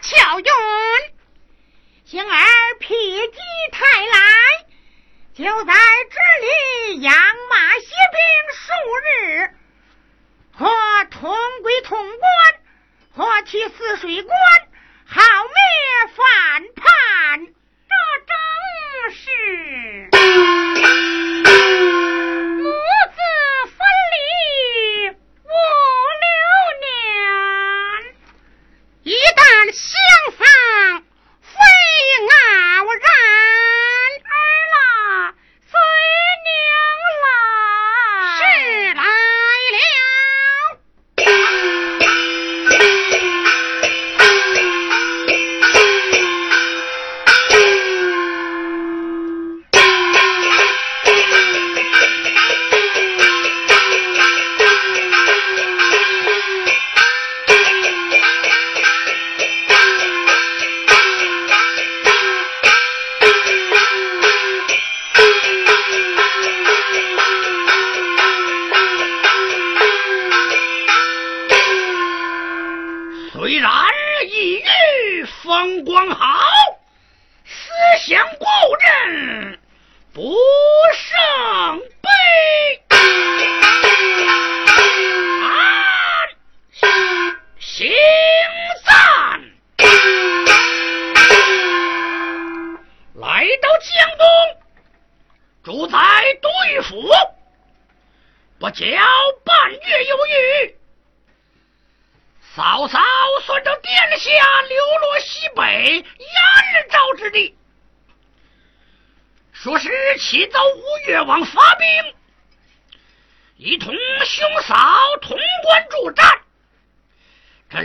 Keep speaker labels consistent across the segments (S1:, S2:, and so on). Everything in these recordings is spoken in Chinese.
S1: 巧用幸而否极
S2: 泰来就在这
S3: 里养马歇兵数日或同归同关或去泗水关好灭反叛这正
S2: 是。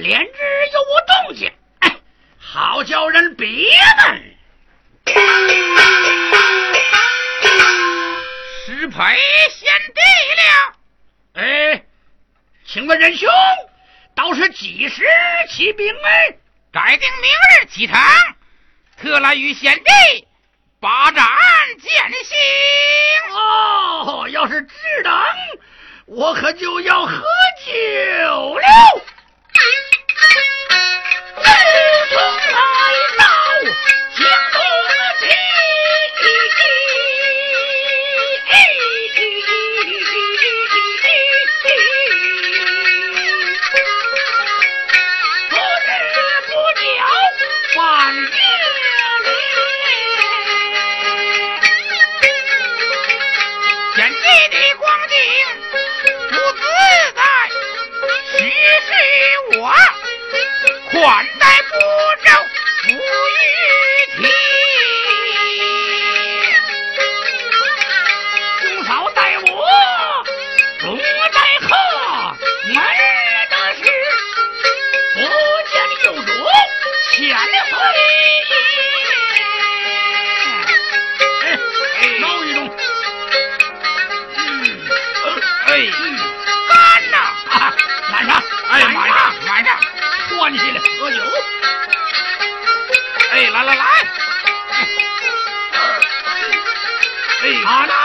S3: 连日又无
S2: 动静，哎，好叫人别问。失陪贤弟了，哎，请问仁兄，倒是几时起兵哎？改定明日起程，特来与贤弟把盏见行哦。要是只等，我可就要喝酒了。从来到京东去ワン不。来来来，哎，好来。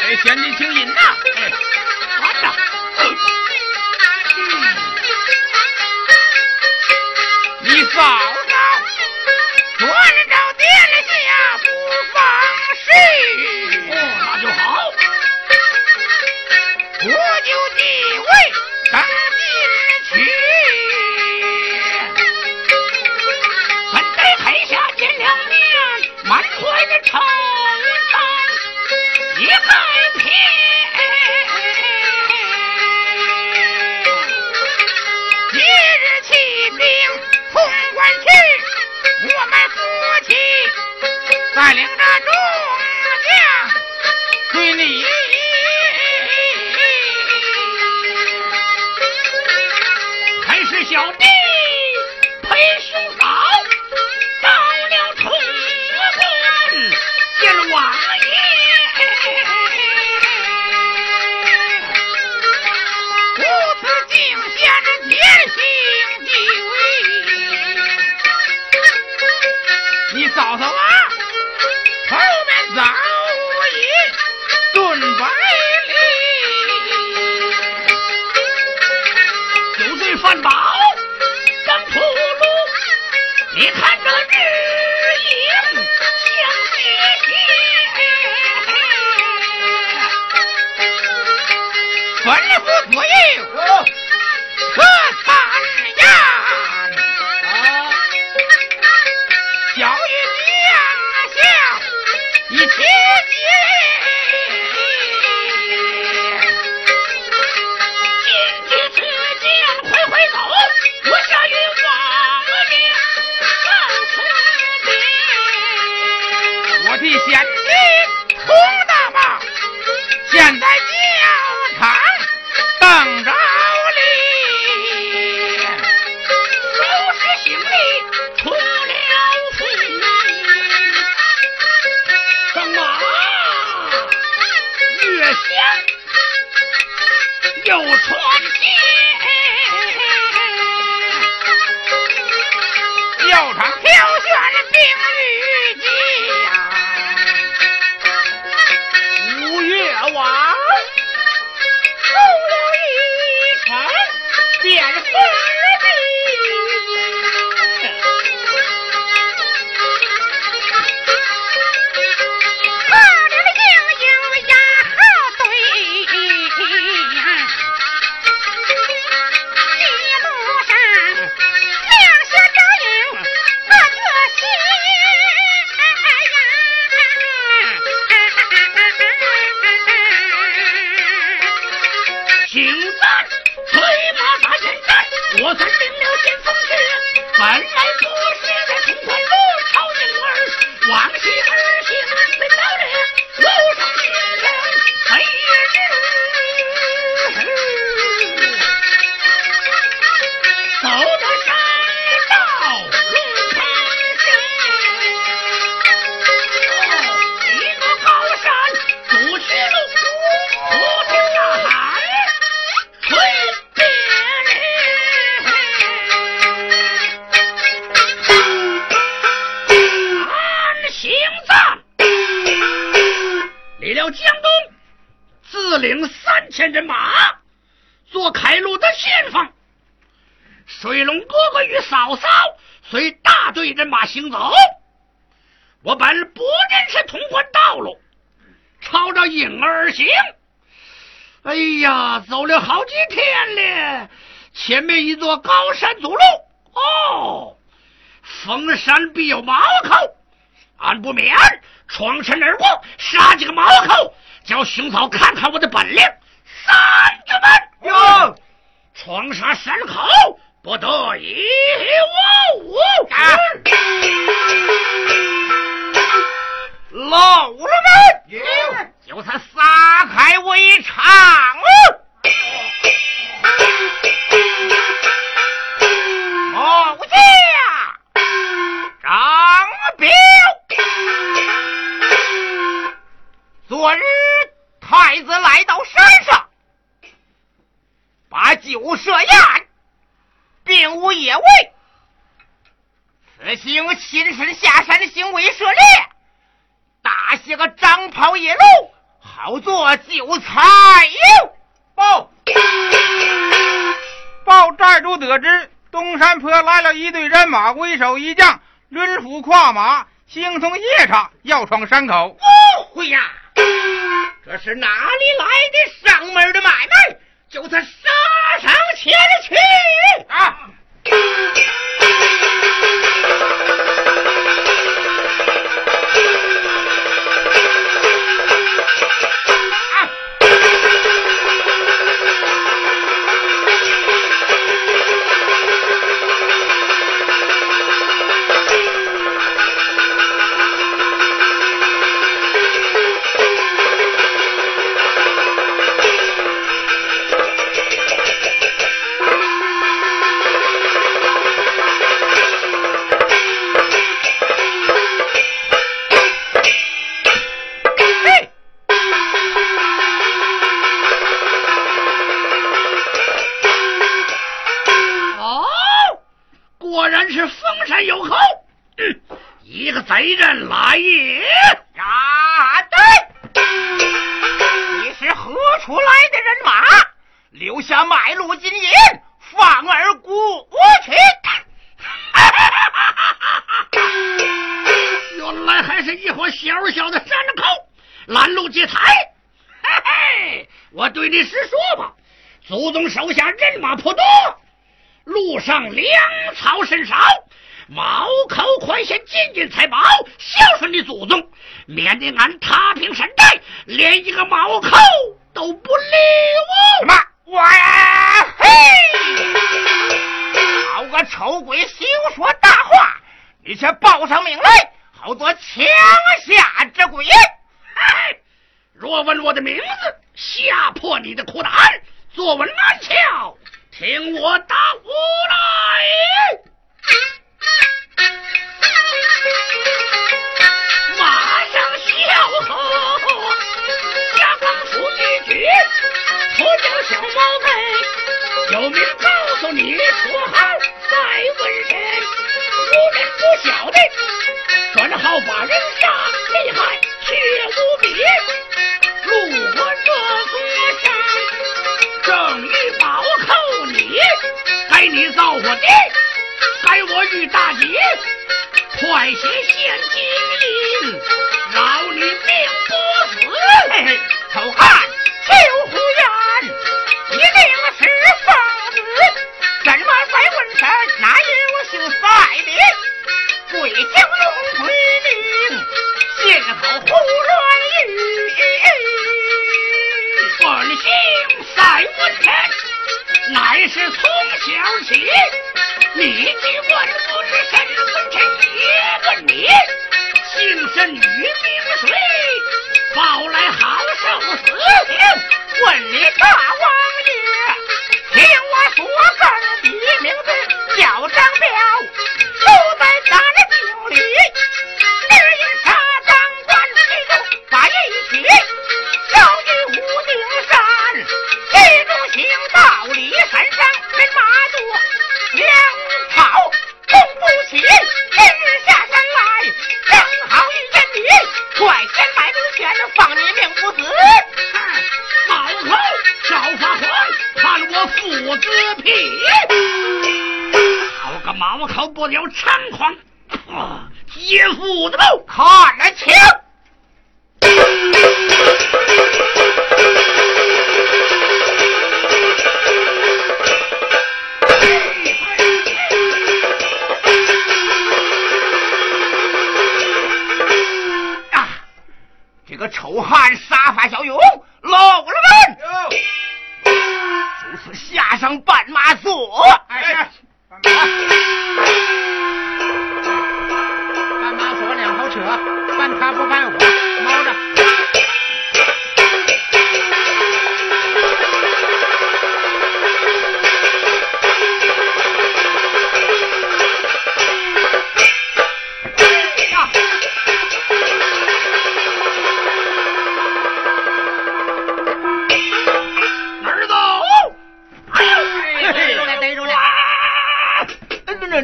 S2: 哎，请你请饮呐。哎，好。你放。哎呀，走了好几天了，前面一座高山阻路。哦，逢山必有毛寇，俺不免闯山而过，杀几个毛寇，叫熊嫂看看我的本领。三子们，
S1: 哟，
S2: 闯杀山口，不得一无。啊
S1: 老了们，就算撒开我一场啊！猛将张彪，昨日太子来到山上，把酒设宴，并无野味。此行亲身下山的行为涉猎。打些个张袍野路好做酒菜哟。
S4: 报。报寨主得知东山坡来了一队人马为首一将抡斧跨马兴从夜叉要闯山口。
S2: 哦会呀。这是哪里来的上门的买卖？就他杀上前去。
S4: 啊。
S2: 总手下人马颇多，路上粮草甚少，毛口宽先金银财宝，孝顺你祖宗，免得俺踏平山寨，连一个毛口都不留。
S1: 什么？我呀，嘿，好个丑鬼，休说大话，你先报上名来。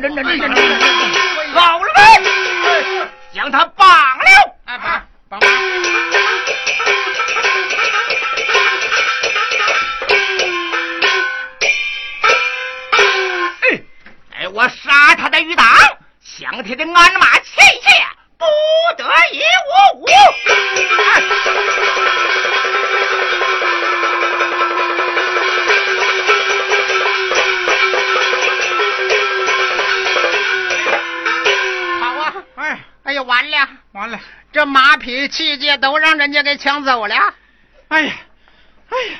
S1: 真真真真真真，老了们，将他绑了。
S5: 哎，绑绑绑！
S1: 嗯，哎，我杀他的余党，想他的
S5: 安人家给抢走了。
S4: 哎呀，哎呀，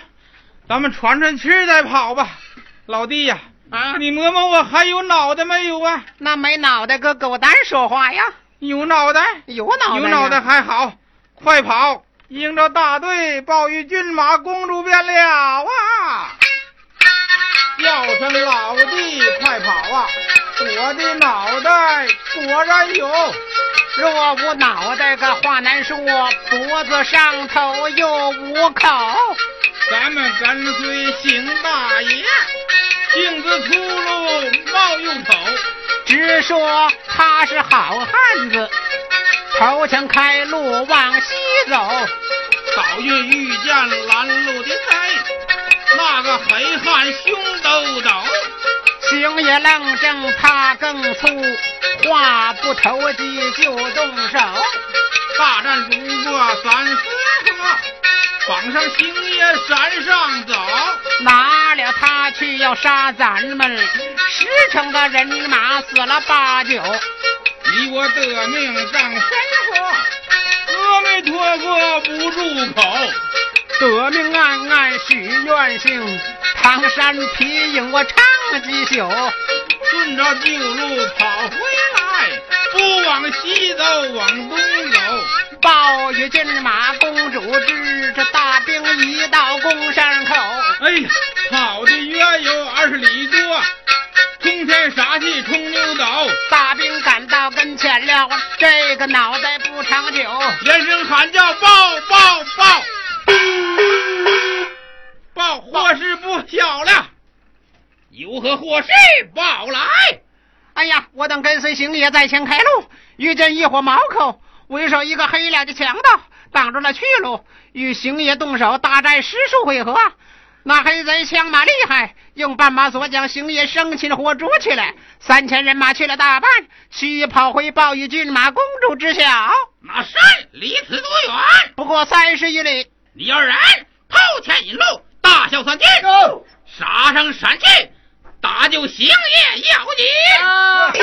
S4: 咱们喘喘气儿再跑吧。老弟呀，
S5: 啊，
S4: 你摸摸我还有脑袋没有啊？
S5: 那没脑袋个狗蛋说话呀？
S4: 有脑袋，
S5: 有脑袋，
S4: 有脑袋。还好，快跑！迎着大队，报与骏马公主便了啊！叫声老弟，快跑啊！我的脑袋果然有，
S5: 若无脑袋个话难说，脖子上头又无口。
S4: 咱们跟随邢大爷，性子粗鲁，貌又丑。
S5: 只说他是好汉子，头前开路往西走。
S4: 早运遇见拦路的贼，那个黑汉胸兜兜。
S5: 行也愣怔，他更粗，话不投机就动手。
S4: 大战不过三四合，绑上星爷山上走。
S5: 拿了他去要杀咱们，十成的人马死了八九。
S4: 你我得命当神佛，阿弥陀佛不住口。
S5: 得命暗暗许愿行，唐山皮影我唱几宿。
S4: 顺着旧路跑回来，不往西走，往东走。
S5: 报与骏马公主知，这大兵一到宫山口。
S4: 哎呀，跑的约有二十里多，冲天杀气冲牛斗。
S5: 大兵赶到跟前了，这个脑袋不长久。
S4: 连声喊叫报报报！报祸事不小了，有何祸事报来？
S5: 哎呀，我等跟随行爷在前开路，遇见一伙毛寇，为首一个黑脸的强盗挡住了去路，与行爷动手，大战十数回合。那黑贼枪马厉害，用绊马索将行爷生擒活捉起来。三千人马去了大半，其余跑回报与骏马公主知晓。
S1: 马山离此多远？
S5: 不过三十余里。
S1: 你二人抛前引路，大笑三军，杀上山去，打就星爷要紧。
S3: 记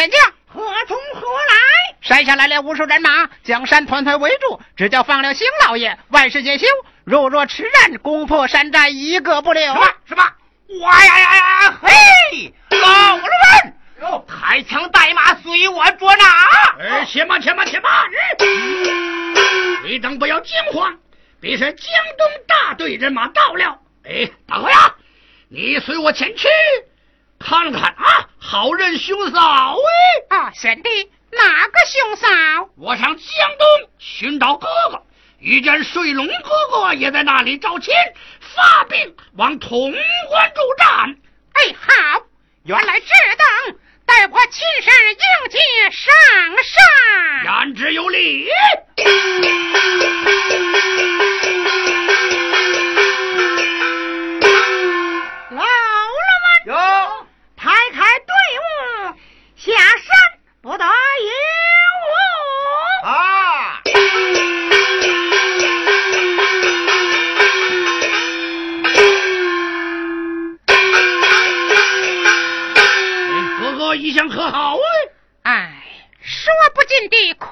S5: 天降，
S1: 何从何来？
S5: 山下来了无数人马，将山团团围住，只叫放了星老爷，万事皆休。若若迟战，攻破山寨，一个不留。
S1: 什么？什么？哇呀呀呀！嘿，老了们，抬枪带马，随我捉拿。
S2: 哎，且慢，且慢，且慢！你等不要惊慌，必是江东大队人马到了。哎，大哥呀，你随我前去看看啊，好人兄嫂
S3: 哎。啊，贤弟，哪个兄嫂？
S2: 我上江东寻找哥哥。遇见水龙哥哥也在那里招亲，发兵往潼关助战。
S3: 哎，好，原来这等，待我亲身迎接上山。
S2: 言之有理。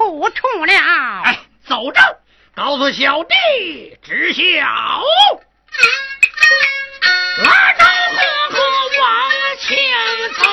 S3: 的苦处了。
S2: 哎，走着，告诉小弟知晓。来到河河往前走，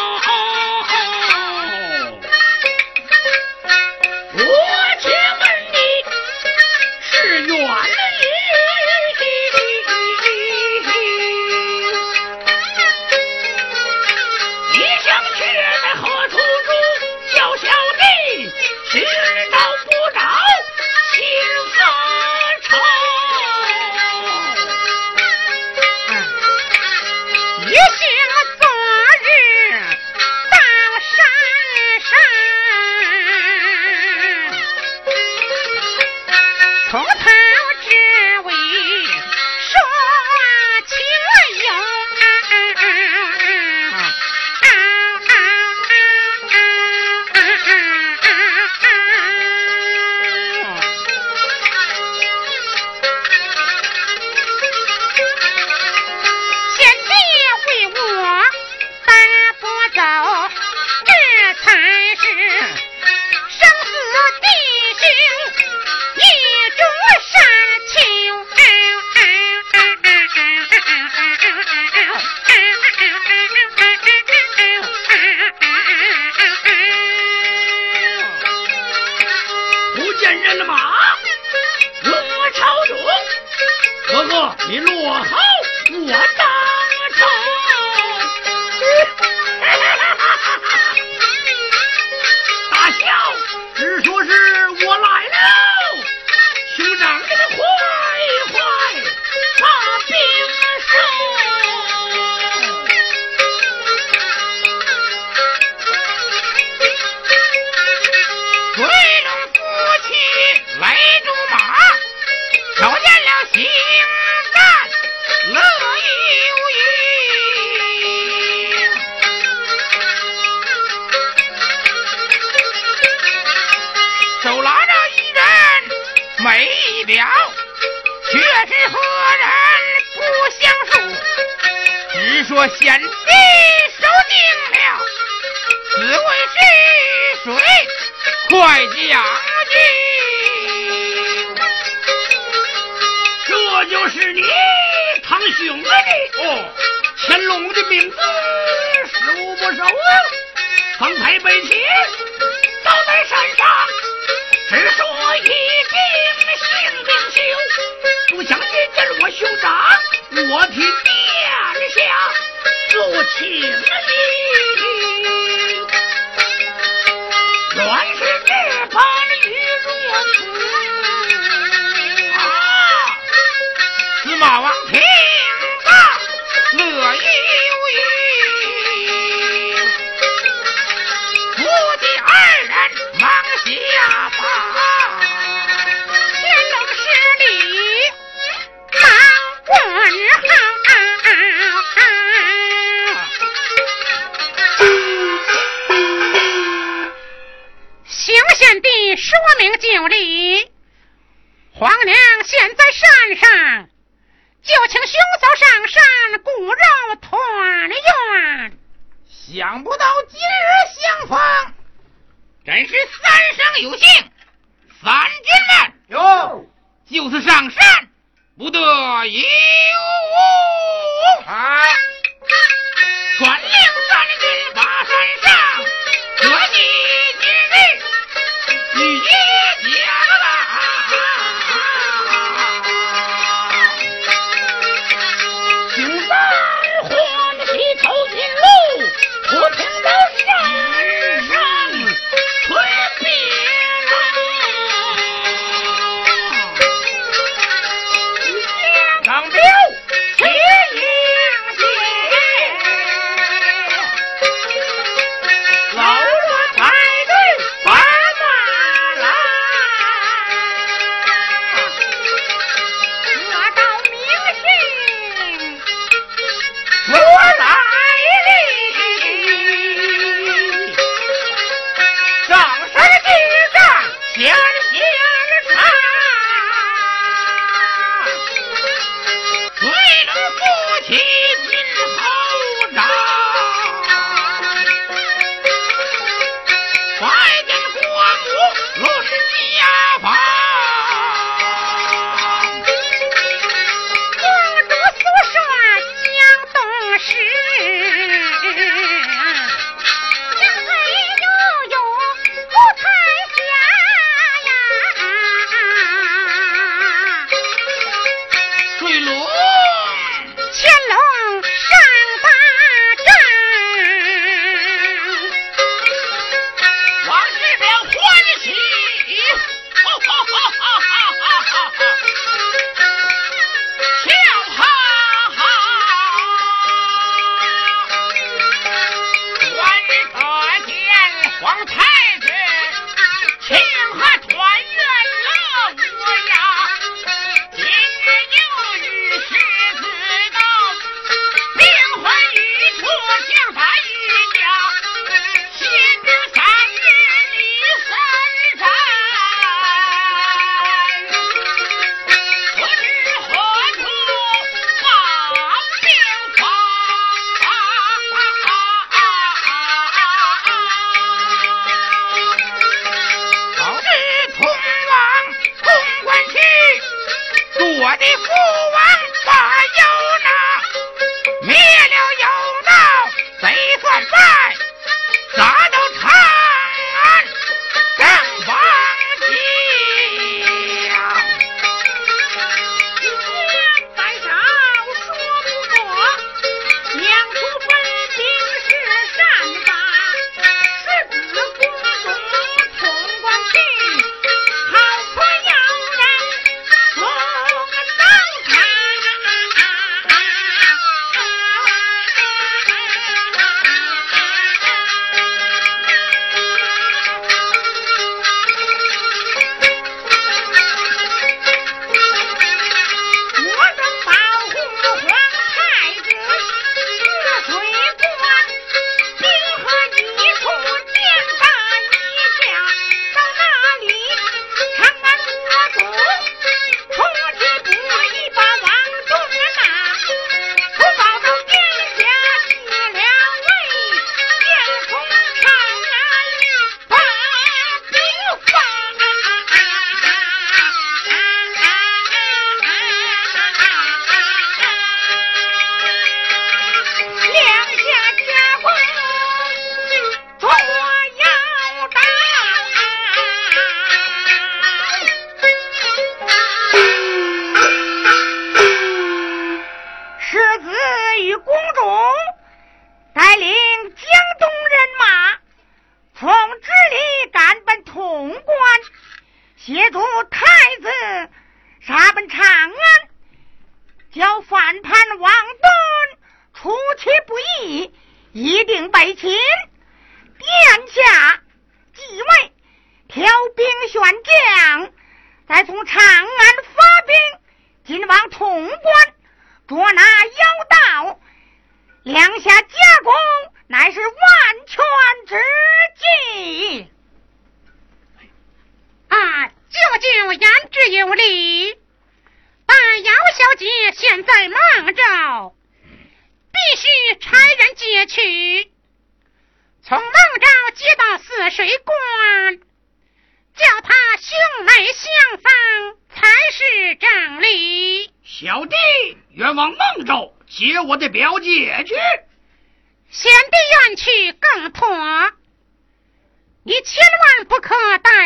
S3: 明就立，皇娘现在山上，就请兄嫂上山骨肉团圆，
S1: 想不到今日相逢，真是三生有幸，三军们
S4: 哟，
S1: 就是上山，不得
S4: 已，
S1: 传令三军把山上，可喜。一
S3: 一解了。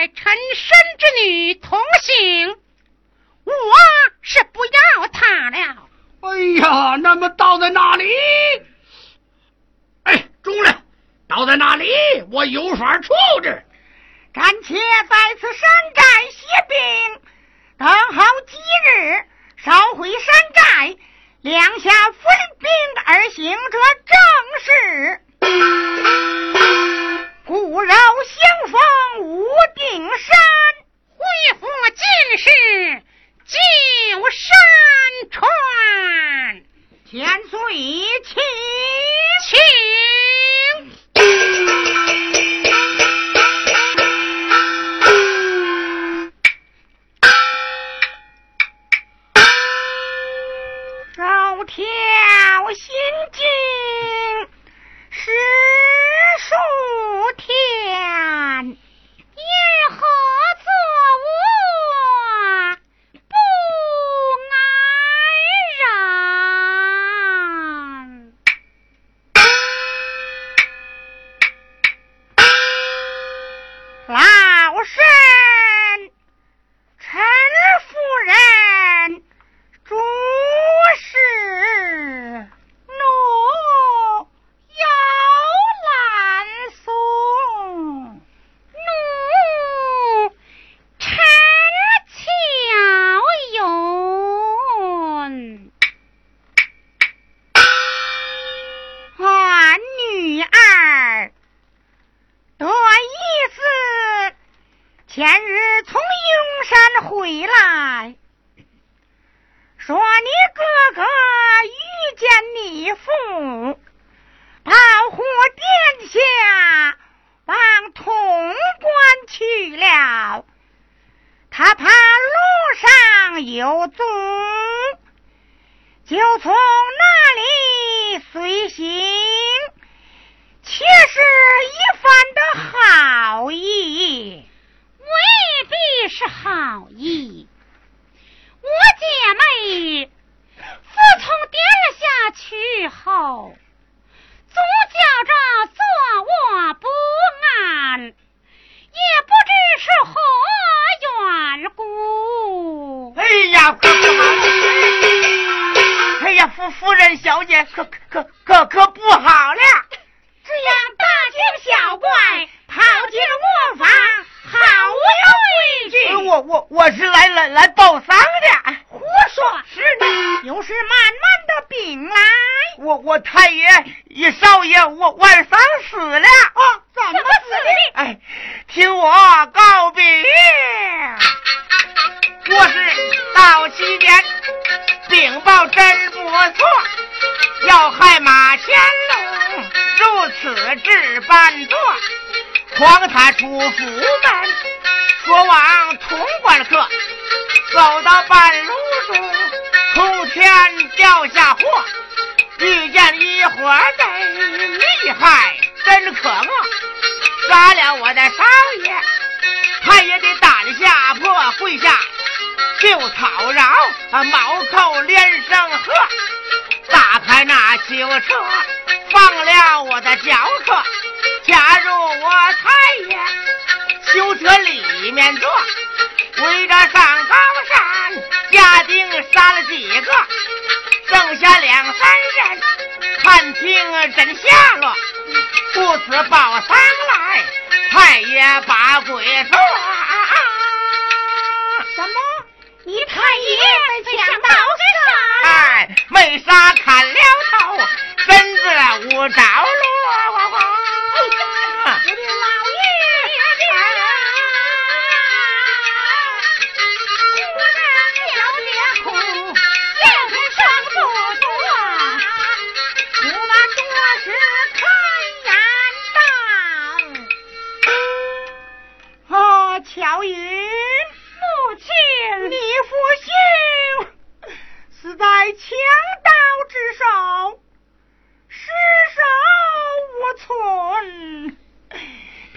S5: 臣身之女同行。我是不要她了。
S2: 哎呀那么倒在那里？哎中了倒在那里我有法处置。
S3: 暂且在此山寨歇兵等好几日烧毁山寨两下分兵而行这正是。骨肉相逢无定山，
S5: 恢复尽是旧山川。
S3: 天岁亲
S5: 情。
S3: 柔窕心经。是。竖天 Papa! 杀了几个剩下两三人看清真下落故此报丧来太爷把鬼说什么？你太爷被抢到了哎为啥砍了头身子无着落。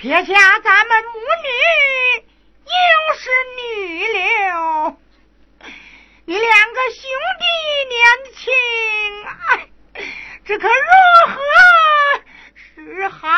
S3: 撇下咱们
S5: 母
S3: 女，又是女流，你两个兄弟
S5: 年轻，哎，这可
S2: 如何是
S4: 好？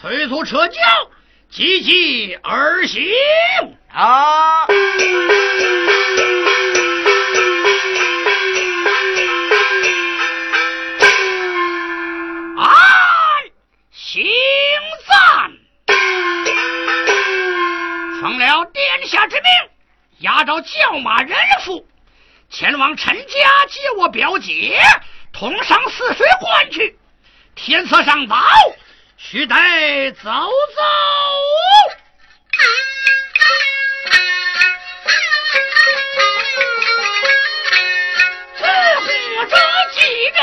S2: 催促车将，急急而行。
S4: 啊，
S2: 按行赞，奉了殿下之命，押着轿马人夫前往陈家接我表姐，同上泗水关去。天色尚早，须得走走。自护着几人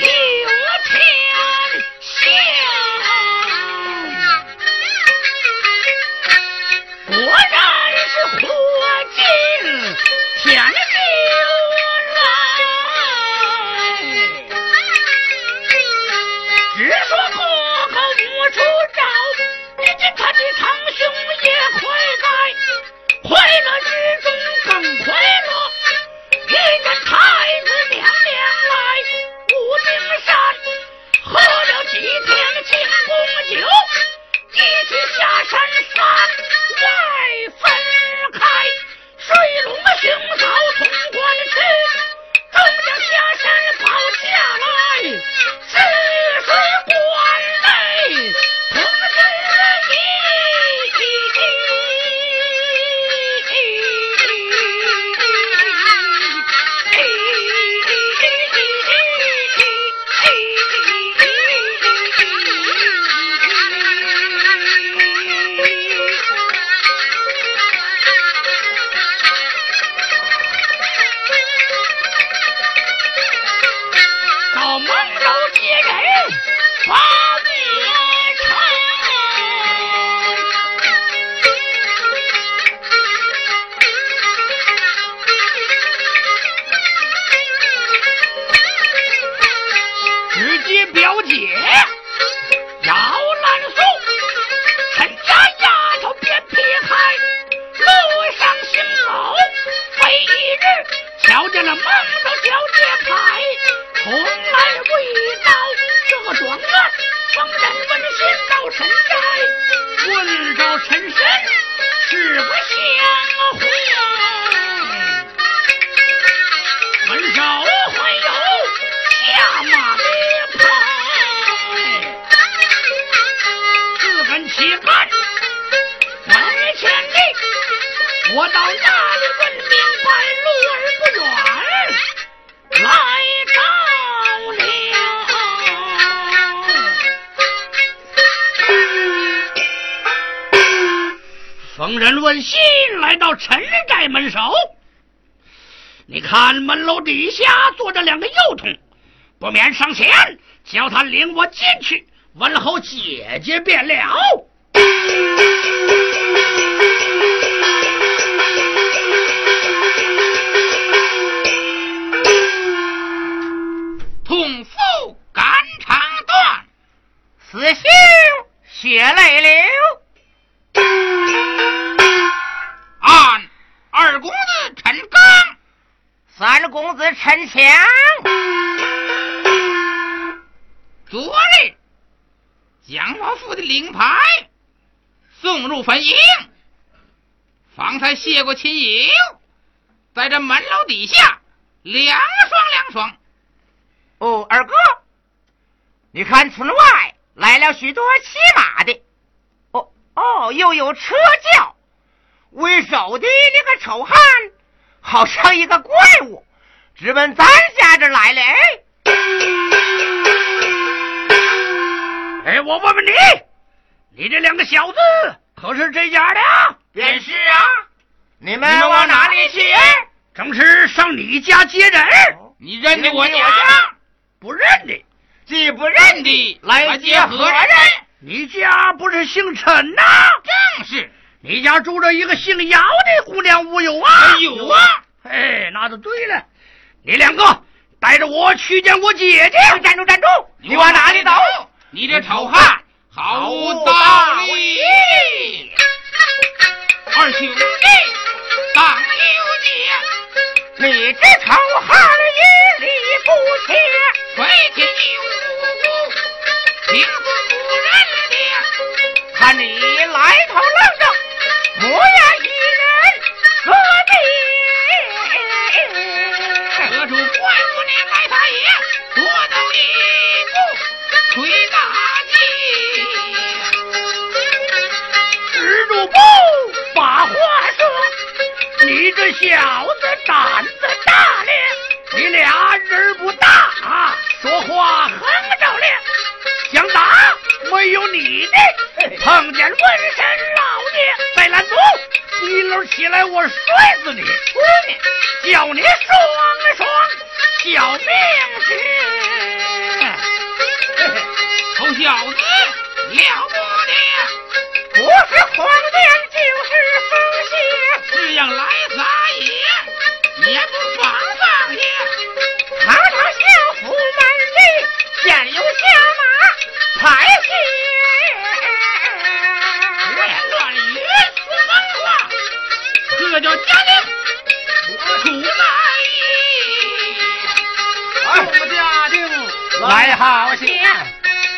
S2: 有天下，果然遇发来到陈寨门首。你看门楼底下坐着两个幼童，不免上前叫他领我进去问候姐姐便了。
S4: 才谢过亲友，在这门楼底下凉爽凉爽。
S5: 哦，二哥，你看村外来了许多骑马的，哦哦，又有车轿，为首的那个丑汉，好像一个怪物，直奔咱家这来了。哎
S2: 哎，我问问你，你这两个小子可是这家的？
S5: 便是啊，你们往哪里去？
S2: 正是上你家接人，
S4: 你认得我家？
S2: 不认得。
S4: 既不认得，来接何人？
S2: 你家不是姓陈呐、
S4: 正是，
S2: 你家住着一个姓姚的姑娘，无有啊？
S4: 有啊。
S2: 哎，那就对了。你两个带着我去见我姐姐。
S5: 站住，站住！
S4: 你往哪里走？你这丑汉毫无道理！二兄弟当有你，
S1: 你这丑汉一理不切，
S4: 为天有无，听不不人的，
S1: 看你来头愣正，模样一人何必？
S4: 何处怪物你来他也，多走一步吹大气。
S2: 蜘蛛不把话说，你这小子胆子大咧，你俩人不大，说话横着咧，想打没有你的，碰见瘟神老爷在拦阻，一溜起来我摔死你，叫你双双小命去。
S4: 臭小子，了不得！
S1: 不是狂癫就是疯邪，
S4: 这样来撒野，也不放放下。
S1: 堂堂相府门第，现有下马拍戏。
S4: 胡言乱语，说风话，这叫家丁出来。
S1: 众家丁来好些，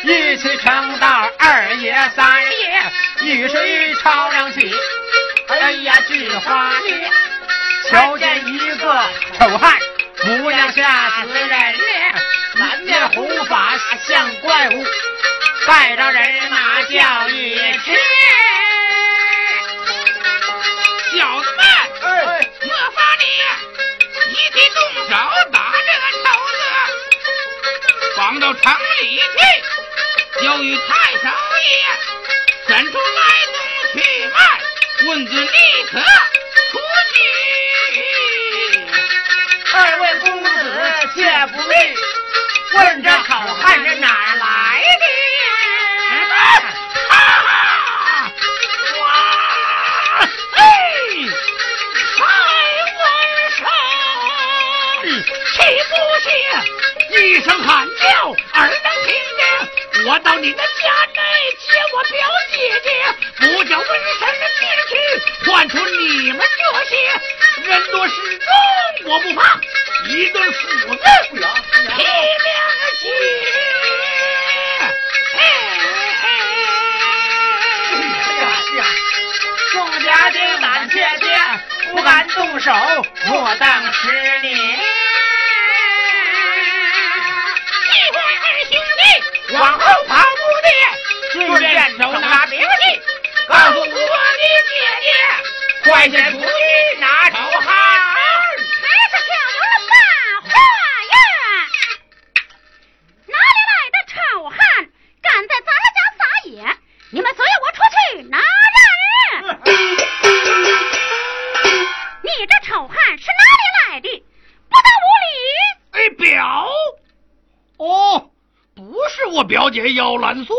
S1: 一起撑到二爷三。爷，雨水吵两起。哎呀，菊花烈，瞧见一个丑汉，模样吓死人。了，满面红发像怪物，带着人马叫一声。
S4: 小子们，
S1: 哎。
S4: 莫发你一起动手打这个丑子，绑到城里去，交与太守爷，伸出来龙去脉，问君立刻出去。
S1: 二位公子且不必问这好汉是哪来的？
S2: 一声喊叫，耳能听见。我到你的家内接我表姐姐，不叫纹身进去，换出你们这些人多势众，我不怕，一顿斧子劈两截。
S1: 众家丁胆怯怯，不敢动手，莫当吃你。快些出去拿丑汉。
S5: 还是小人把话呀！哪里来的丑汉，敢在咱们家撒野？你们随我出去拿人！你这丑汉是哪里来的？不得无礼！
S2: 哎，表哦，不是我表姐姚兰素